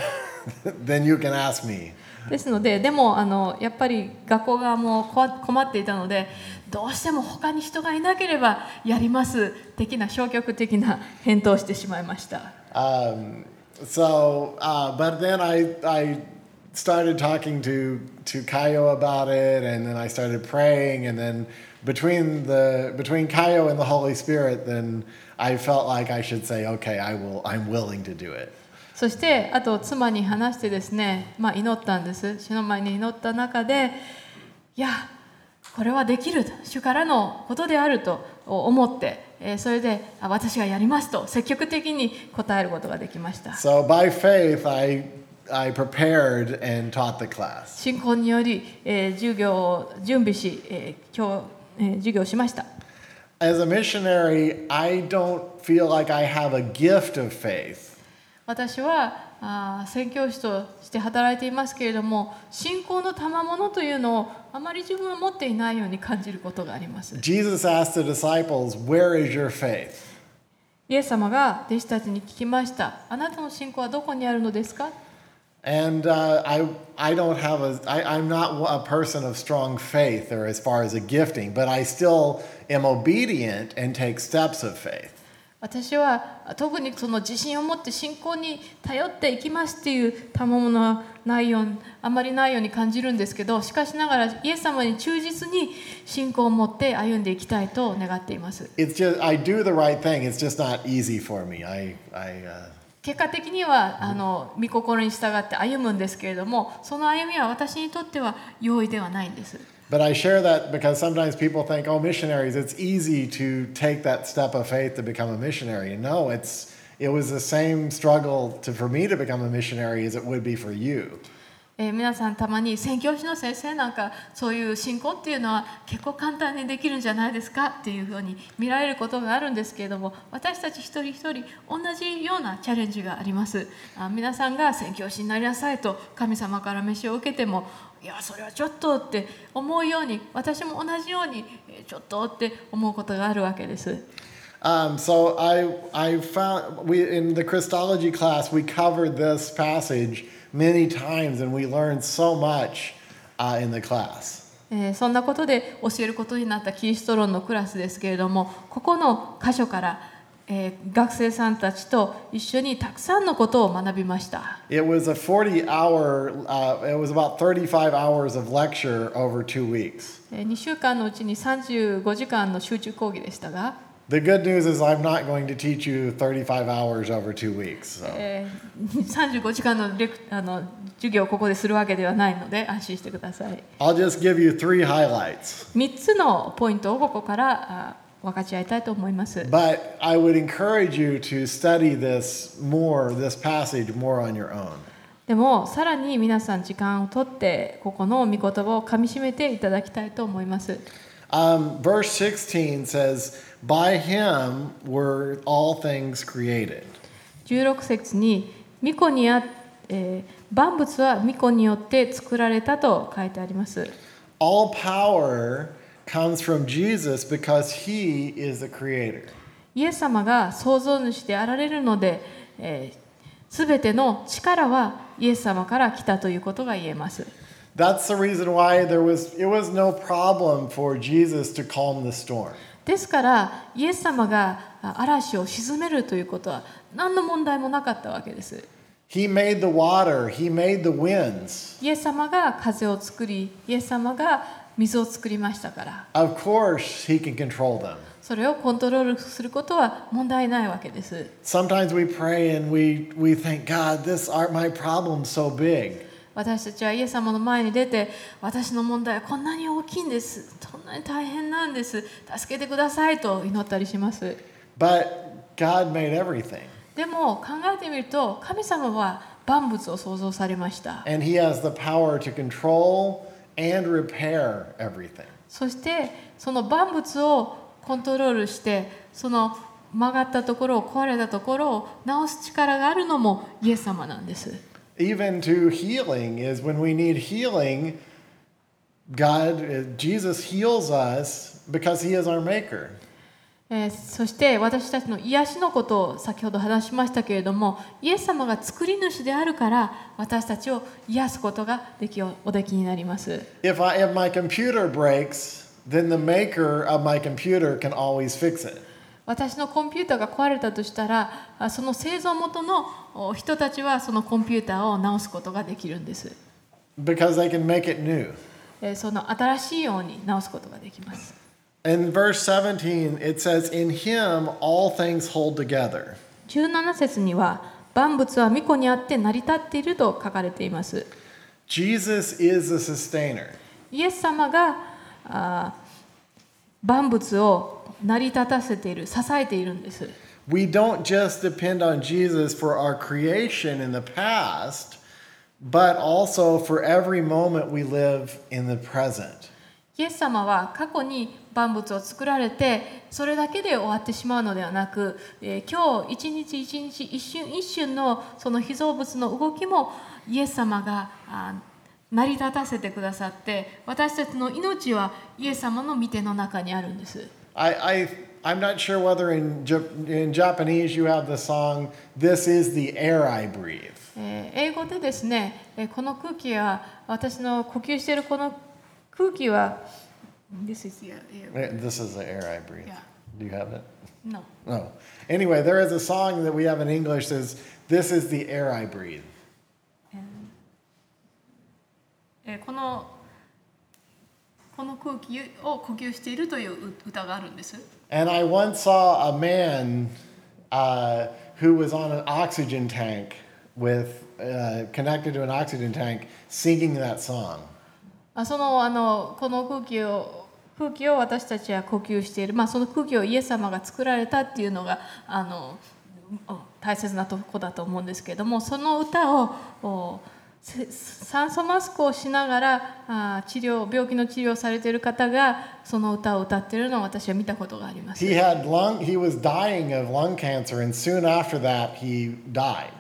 (laughs) then you can ask me. ですのででもあのやっぱり学校側もこ困っていたのでどうしても他に人がいなければやります的な消極的な返答をしてしまいました。Um, so, uh, but then I I started talking to to Kaio about it, and then I started praying, and then between the between Kaio and the Holy Spirit, then I felt like I should say, okay, I will. I'm willing to do it. そしてあと妻に話してですね、まあ、祈ったんです主の前に祈った中でいやこれはできる主からのことであると思ってえーそれであ私がやりますと積極的に答えることができました So by faith, I I prepared and taught the class. 信仰により、えー授業を準備し、えー今日、えー授業をしました As a missionary, I don't feel like I have a gift of faith. 私はあー宣教師として働いていますけれども信仰の賜物というのをあまり自分は持っていないように感じることがあります Jesus asked the disciples, "Where is your faith?" イエス様が弟子たちに聞きました。あなたの信仰はどこにあるのですか And uh, I, I don't have a, I, I'm not a person of strong faith or as far as a gifting, but I still am obedient and take steps of faith. 私は特にその自信を持って信仰に頼っていきますっていう賜物はないようあまりないように感じるんですけどしかしながらイエス様に忠実に信仰を持って歩んでいきたいと願っています It's just, I do the right thing. It's just not easy for me. I, I, uh, 結果的にはあの御心に従って歩むんですけれどもその歩みは私にとっては容易ではないんです But I share that because sometimes people think, oh, missionaries, it's easy to take that step of faith to become a missionary. And no, it's, it was the same struggle to, for me to become a missionary as it would be for you. えー皆さんたまに宣教師の先生なんかそういう信仰っていうのは結構簡単にできるんじゃないですかっていうふうに見られることがあるんですけれども私たち一人一人同じようなチャレンジがありますあ皆さんが宣教師になりなさいと神様から飯を受けてもいやそれはちょっとって思うように私も同じようにえーちょっとって思うことがあるわけです Um, so I, I found we in the Christology class we covered this passage many times and we learned so much uh, in the class. えーそんなことで教えることになったキリスト論のクラスですけれどもここの箇所から、えー学生さんたちと一緒にたくさんのことを学びました It was a 40 hour, uh, it was about 35 hours of lecture over two weeks. え2週間のうちに35時間の集中講義でしたが、The good news is I'm not going to teach you 35 hours over two weeks. So. えー35時間のレクあの授業をここでするわけではないので安心してください I'll just give you three highlights. 3つのポイントをここからあ分かち合いたいと思います But I would encourage you to study this more, this passage more on your own. でもさらに皆さん時間をとってここの御言葉をかみしめていただきたいと思います Um, verse 16 says, By him were all things created. 16節に「巫女にあ、えー万物は巫女によって作られた」と書いてあります All power comes from Jesus because he is the creator. イエス様が創造主であられるので、えー、全ての力はイエス様から来たということが言えます That's the reason why there was it was no problem for Jesus to calm the storm. ですからイエス様があ嵐を鎮めるということは何の問題もなかったわけです He made the water, he made the winds. イエス様が風を作りイエス様が水を作りましたから Of course, he can control them. それをコントロールすることは問題ないわけです Sometimes we pray and we we think, God, this are my problem's so big. 私たちはイエス様の前に出て私の問題はこんなに大きいんですこんなに大変なんです助けてくださいと祈ったりします But God made everything. でも考えてみると神様は万物を創造されました And he has the power to control and repair everything. そしてその万物をコントロールしてその曲がったところを壊れたところを直す力があるのもイエス様なんです Even to healing is when we need healing, God, uh, Jesus heals us because he is our maker. えーそして私たちの癒しのことを先ほど話しましたけれどもイエス様が作り主であるから私たちを癒すことができおおできになります If, I, if my computer breaks, then the maker of my computer can always fix it. 私のコンピューターが壊れたとしたらあその製造元のお人たちはそのコンピューターを直すことができるんです because they can make it new. えーその新しいように直すことができます In verse 17, it says, In him all things hold together. 17節には万物は御子にあって成り立っていると書かれています Jesus is the sustainer. イエス様があー万物を成り立たせている支えているんです We don't just depend on Jesus for our creation in the past, but also for every moment we live in the present. イエス様は過去に万物を作られてそれだけで終わってしまうのではなく、えー今日一日一日一瞬一瞬のその被造物の動きもイエス様があ成り立たせてくださって私たちの命はイエス様の御手の中にあるんです。I, I I'm not sure whether in in Japanese you have the song "This is the air I breathe." えー英語でですね、えーこの空気は私の呼吸しているこの 空気は This is the air. Eh, This is the air I breathe. Yeah. Do you have it? No. No. Anyway, there is a song that we have in English that says, "This is the air I breathe." えーこのこの空気を呼吸しているというう歌があるんです。 And I once saw a man uh, who was on an oxygen tank with uh, connected to an oxygen tank singing that song. あそのあのこの空気を空気を私たちは呼吸している、まあ、その空気をイエス様が作られたっていうのがあのお大切なとこだと思うんですけれどもその歌を酸素マスクをしながらあ治療病気の治療をされている方がその歌を歌っているのを私は見たことがあります。He had lung. He was dying of lung cancer, and soon after that, he died.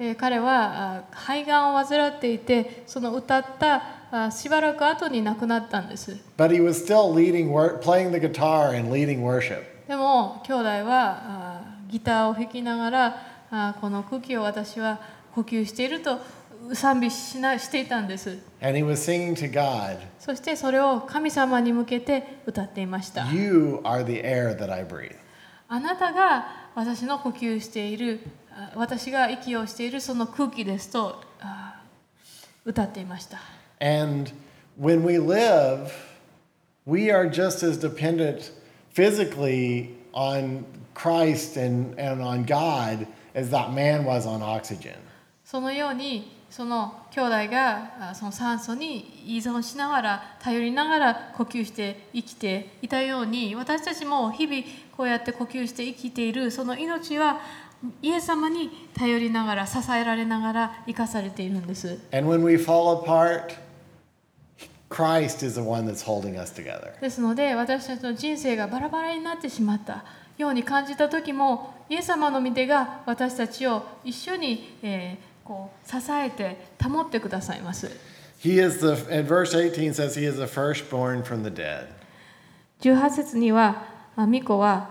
えー彼はあ肺がんを患っていてその歌ったあしばらく後に亡くなったんです。But he was still leading, playing the guitar and leading worship. でも兄弟はあギターを弾きながらあこの空気を私は呼吸していると賛美しなしていたんです。And he was singing to God, そしてそれを神様に向けて歌っていました。You are the air that I breathe. あなたが私の呼吸しているあ私が息をしているその空気ですとあ歌っていました And when we live, we are just as dependent physically on Christ and, and on God as that man was on oxygen. そのようにその兄弟があその酸素に依存しながら頼りながら呼吸して生きていたように私たちも日々こうやって呼吸して生きているその命はイエス様に頼りながら支えられながら生かされているんです。And when we fall apart, Christ is the one that's holding us together. ですので私たちの人生がバラバラになってしまったように感じた時もイエス様の御手が私たちを一緒に、えーこう支えて保ってくださいます。He is the, and verse 18 says, He is the firstborn from the dead. 18節には、あ巫女は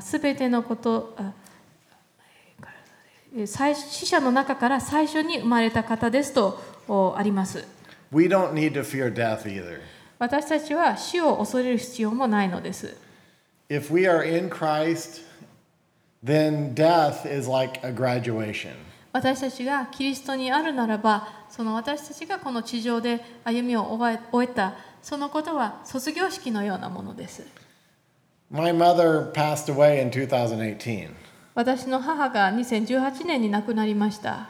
すべてのこと、死者の中から最初に生まれた方ですとおあります。We don't need to fear death either. 私たちは死を恐れる必要もないのです。If we are in Christ, then death is like a graduation. 私たちがキリストにあるならば、その私たちがこの地上で歩みを終え終えた、そのことは卒業式のようなものです。My mother passed away in 2018, 私の母が2018年に亡くなりました。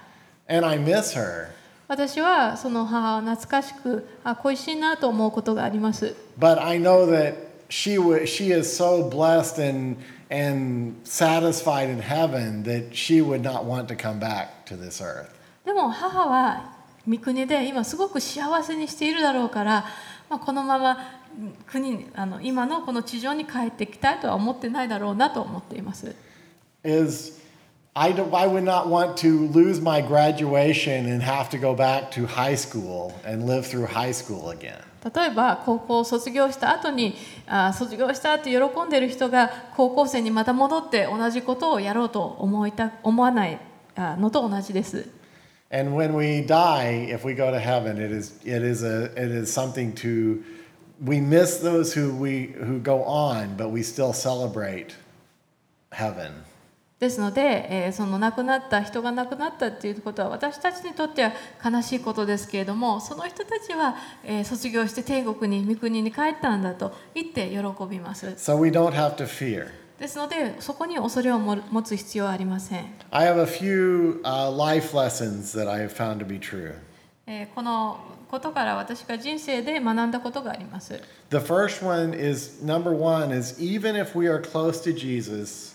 and I miss her. 私はその母を懐かしく、あ恋しいなと思うことがあります。But I know that she w- she is so blessed and and satisfied in heaven that she would not want to come back to this earth. でも母は三国で今すごく幸せにしているだろうから、まあ、このままうん国にあの今のこの地上に帰ってきたいとは思ってないだろうなと思っています。Is I, do, I would not want to lose my graduation and have to go back to high school and live through high school again. 例えば高校を卒業した後にあ卒業したって喜んでいる人が高校生にまた戻って同じことをやろうと思いた思わないあのと同じです。 And when we die, if we go to heaven, it is it is a it is something to we miss those who we who go on, but we still celebrate heaven. ですので、えーその亡くなった人が亡くなったっていうことは私たちにとっては悲しいことですけれどもその人たちは、えー卒業して天国に御国に帰ったんだと言って喜びます So we don't have to fear. ですのでそこに恐れをも持つ必要はありません、I have a few uh, life lessons that I have found to be true. えーこのことから私が人生で学んだことがあります The first one is number one is even if we are close to Jesus,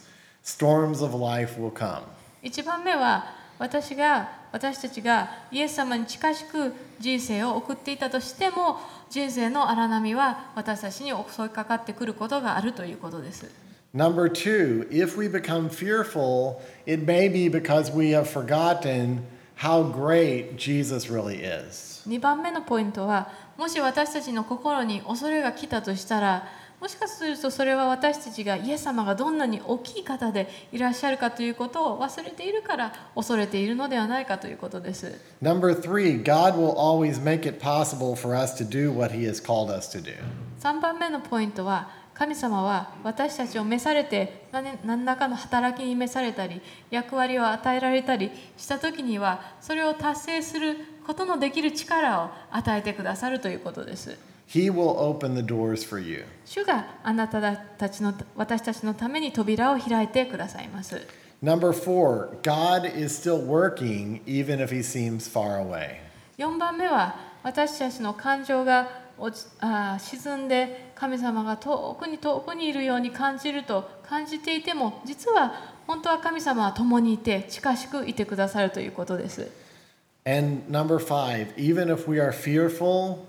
storms of life will come. 1番目は私が私たちがイエス様に近しく人生を送っていたとしても人生の荒波は私たちに襲いかかってくることがあるということです Number two, if we become fearful, it may be because we have forgotten how great Jesus really is. 2番目のポイントはもし私たちの心に恐れが来たとしたらもしかするとそれは私たちがイエス様がどんなに大きい方でいらっしゃるかということを忘れているから恐れているのではないかということです。Number three, God will always make it possible for us to do what He has called us to do. 3番目のポイントは神様は私たちを召されて何何らかの働きに召されたり役割を与えられたりした時にはそれを達成することのできる力を与えてくださるということです。He will open the doors for you. 主があなたたちの私たちのために扉を開いてくださいます。Number four, God is still working even if He seems far away. 4番目は私たちの感情が落ちあー沈んで神様が遠くに遠くにいるように感じると感じていても実は本当は神様は共にいて近しくいてくださるということです。And number five, even if we are fearful,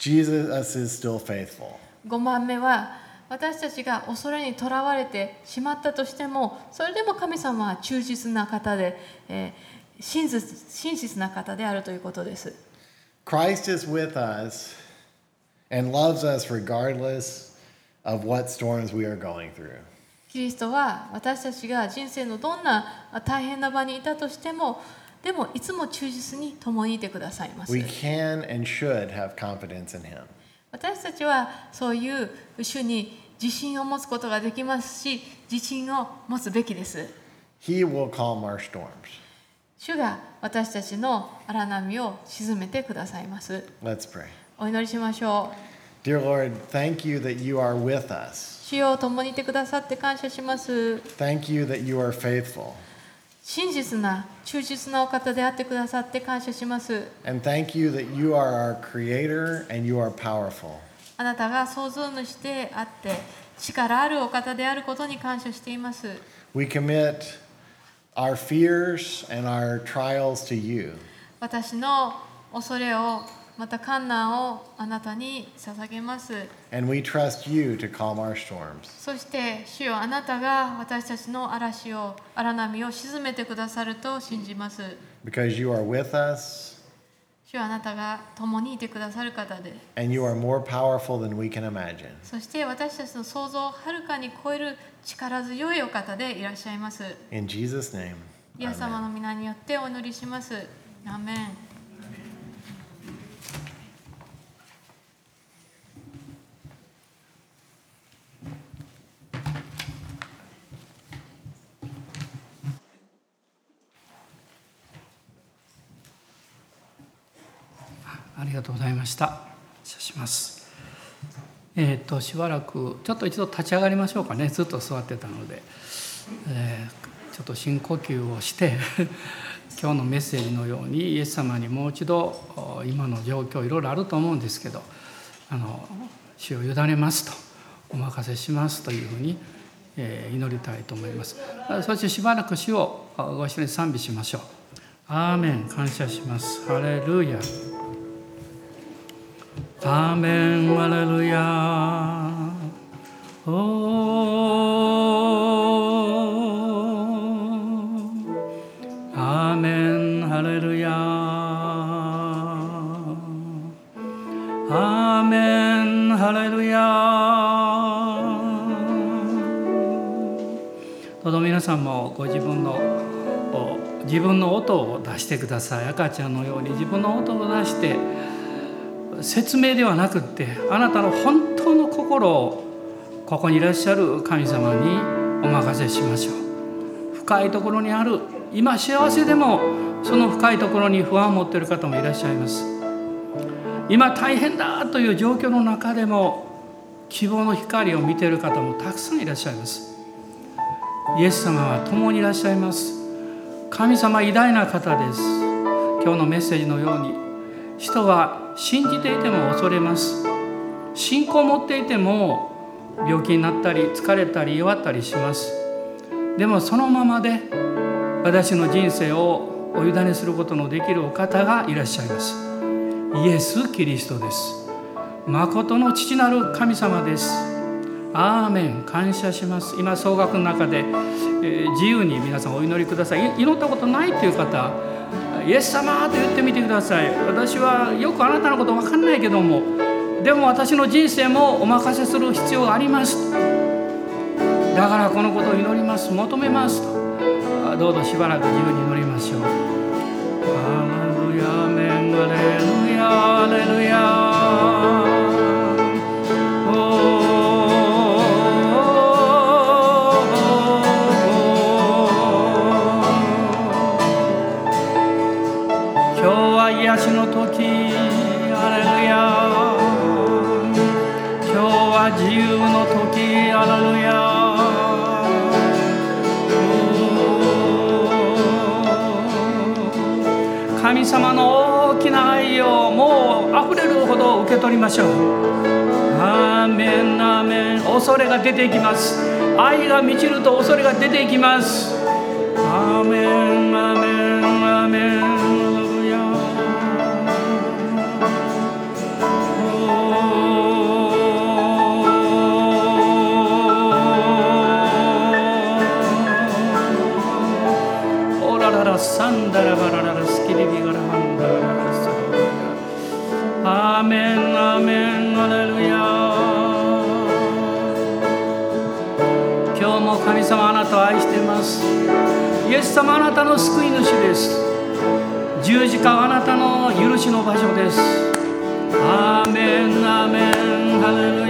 Jesus is still faithful. 5番目は私たちが恐れにとらわれてしまったとしてもそれでも神様は忠実な方で、えー真実真実な方であるということです。Christ is with us and loves us regardless of what storms we are going through. キリストは私たちが人生のどんな大変な場にいたとしてもでもいつも忠実に共にいてくださいます We can and should have confidence in Him. 私たちはそういう主に自信を持つことができますし自信を持つべきです He will calm our storms. 主が私たちの荒波を鎮めてくださいます Let's pray. お祈りしましょう Dear Lord, thank you that you are with us. 主よ共にいてくださって感謝します Thank you that you are faithful. 真実な、忠実なお方であってくださって感謝します。あなたが創造してあって、力あるお方であることに感謝しています。私の恐れをまた困難をあなたに捧げます And we trust you to calm our storms. そして主よあなたが私たちの嵐を荒波を鎮めてくださると信じます Because you are with us 主よあなたが共にいてくださる方で and you are more powerful than we can imagine. そして私たちの想像をはるかに超える力強いお方でいらっしゃいます In Jesus' name. イエス様.の皆によってお祈りしますアーメンありがとうございました。感謝します。えっ、としばらくちょっと一度立ち上がりましょうかね。ずっと座ってたので、えーちょっと深呼吸をして (laughs) 今日のメッセージのようにイエス様にもう一度今の状況いろいろあると思うんですけど、あの主を委ねますとお任せしますというふうに、え祈りたいと思います。そしてしばらく主をご一緒に賛美しましょう。アーメン感謝します。ハレルヤ。アーメンハレルヤおーアーメンハレルヤアーメンハレルヤどうぞ皆さんもご自分の自分の音を出してください。赤ちゃんのように自分の音を出して説明ではなくってあなたの本当の心をここにいらっしゃる神様にお任せしましょう。深いところにある今幸せでもその深いところに不安を持っている方もいらっしゃいます。今大変だという状況の中でも希望の光を見ている方もたくさんいらっしゃいます。イエス様は共にいらっしゃいます。神様偉大な方です。今日のメッセージのように人は信じていても恐れます。信仰を持っていても病気になったり疲れたり弱ったりします。でもそのままで私の人生をお委ねすることのできるお方がいらっしゃいます。イエス・キリストです。誠の父なる神様です。アーメン。感謝します。今総額の中で、えー自由に皆さんお祈りください。祈ったことないという方イエス様と言ってみてください。私はよくあなたのこと分かんないけどもでも私の人生もお任せする必要があります。だからこのことを祈ります。求めますと。どうぞしばらく自由に祈りましょう。アレルヤメン。アレルヤアレルヤ。取りましょう。アーメンアーメン。恐れが出ていきます。愛が満ちると恐れが出ていきます。アーメンアーメンアーメン。エス様あなたの救い主です。十字架はあなたの許しの場所です。アーメンアーメンハレルヤ。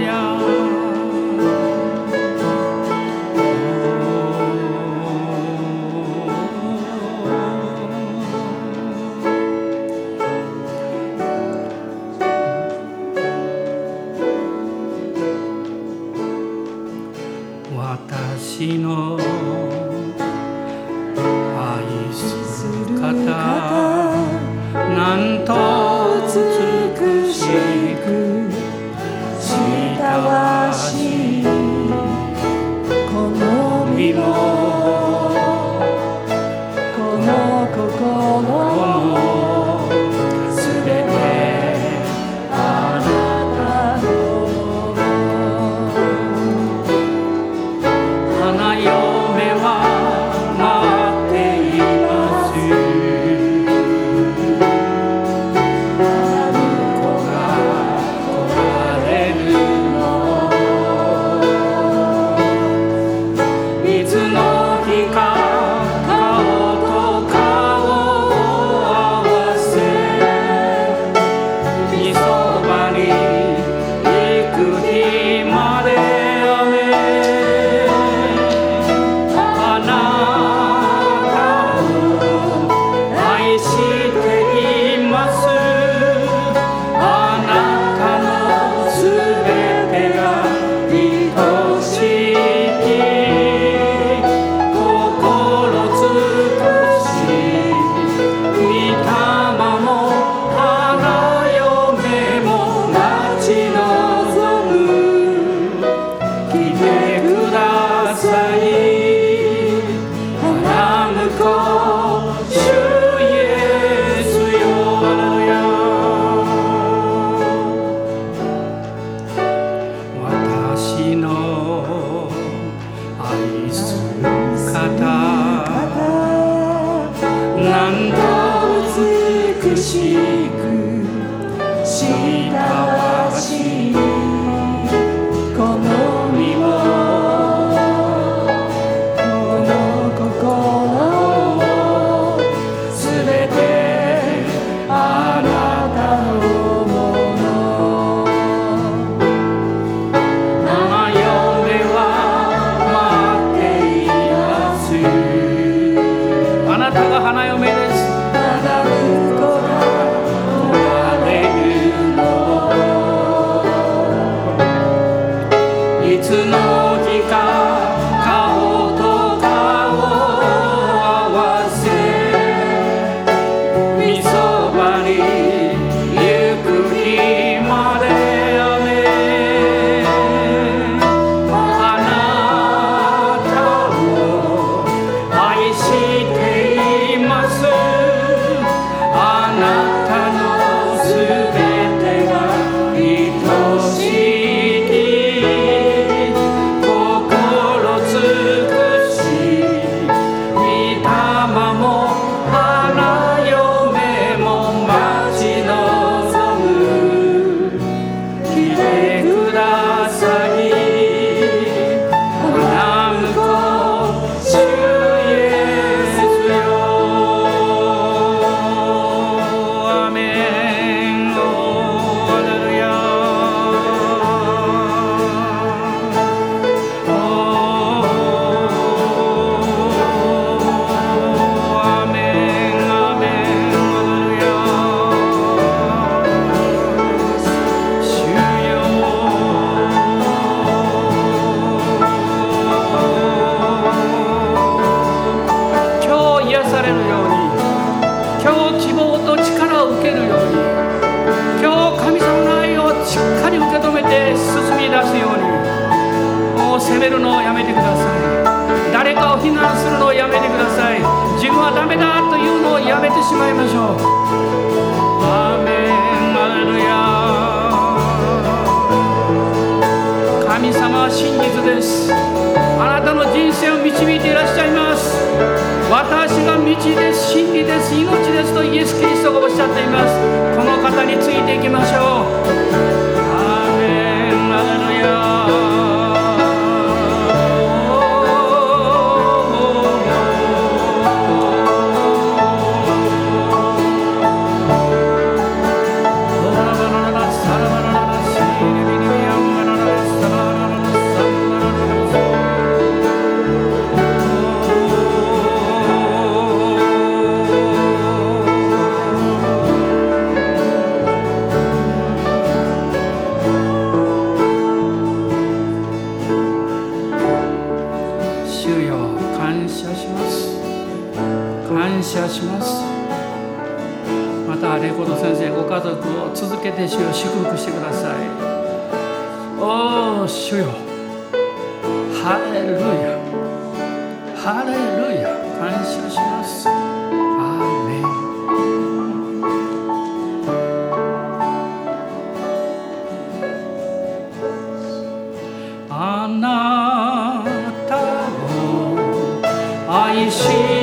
心。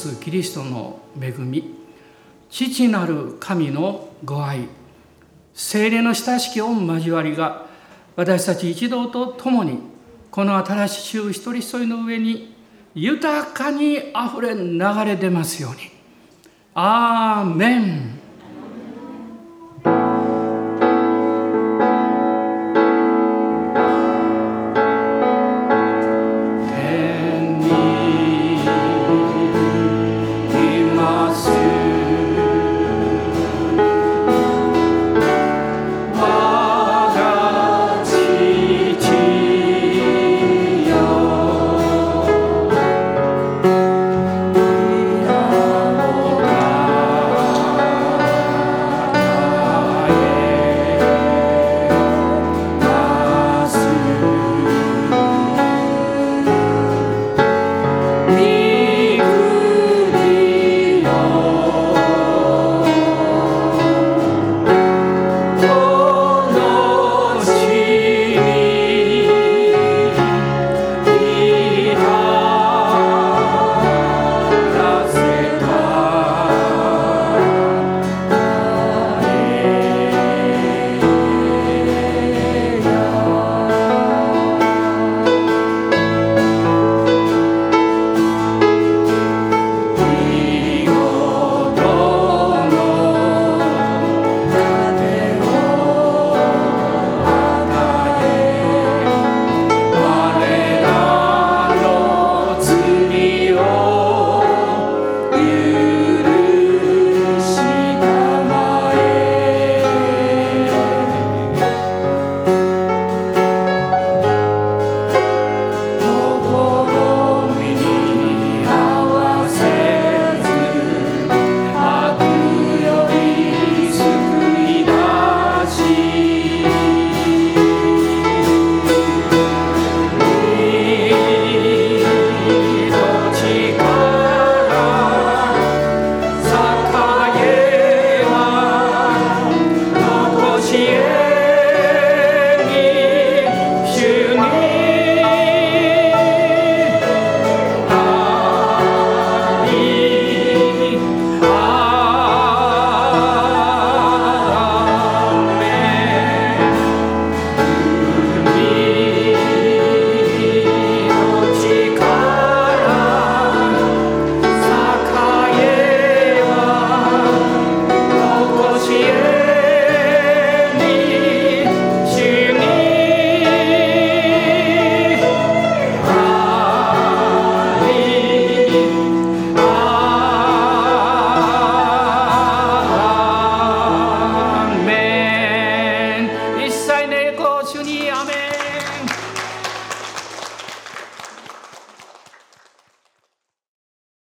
ス・キリストの恵み父なる神のご愛精霊の親しき御交わりが私たち一同と共にこの新しい週一人一人の上に豊かにあふれ流れ出ますように。アーメン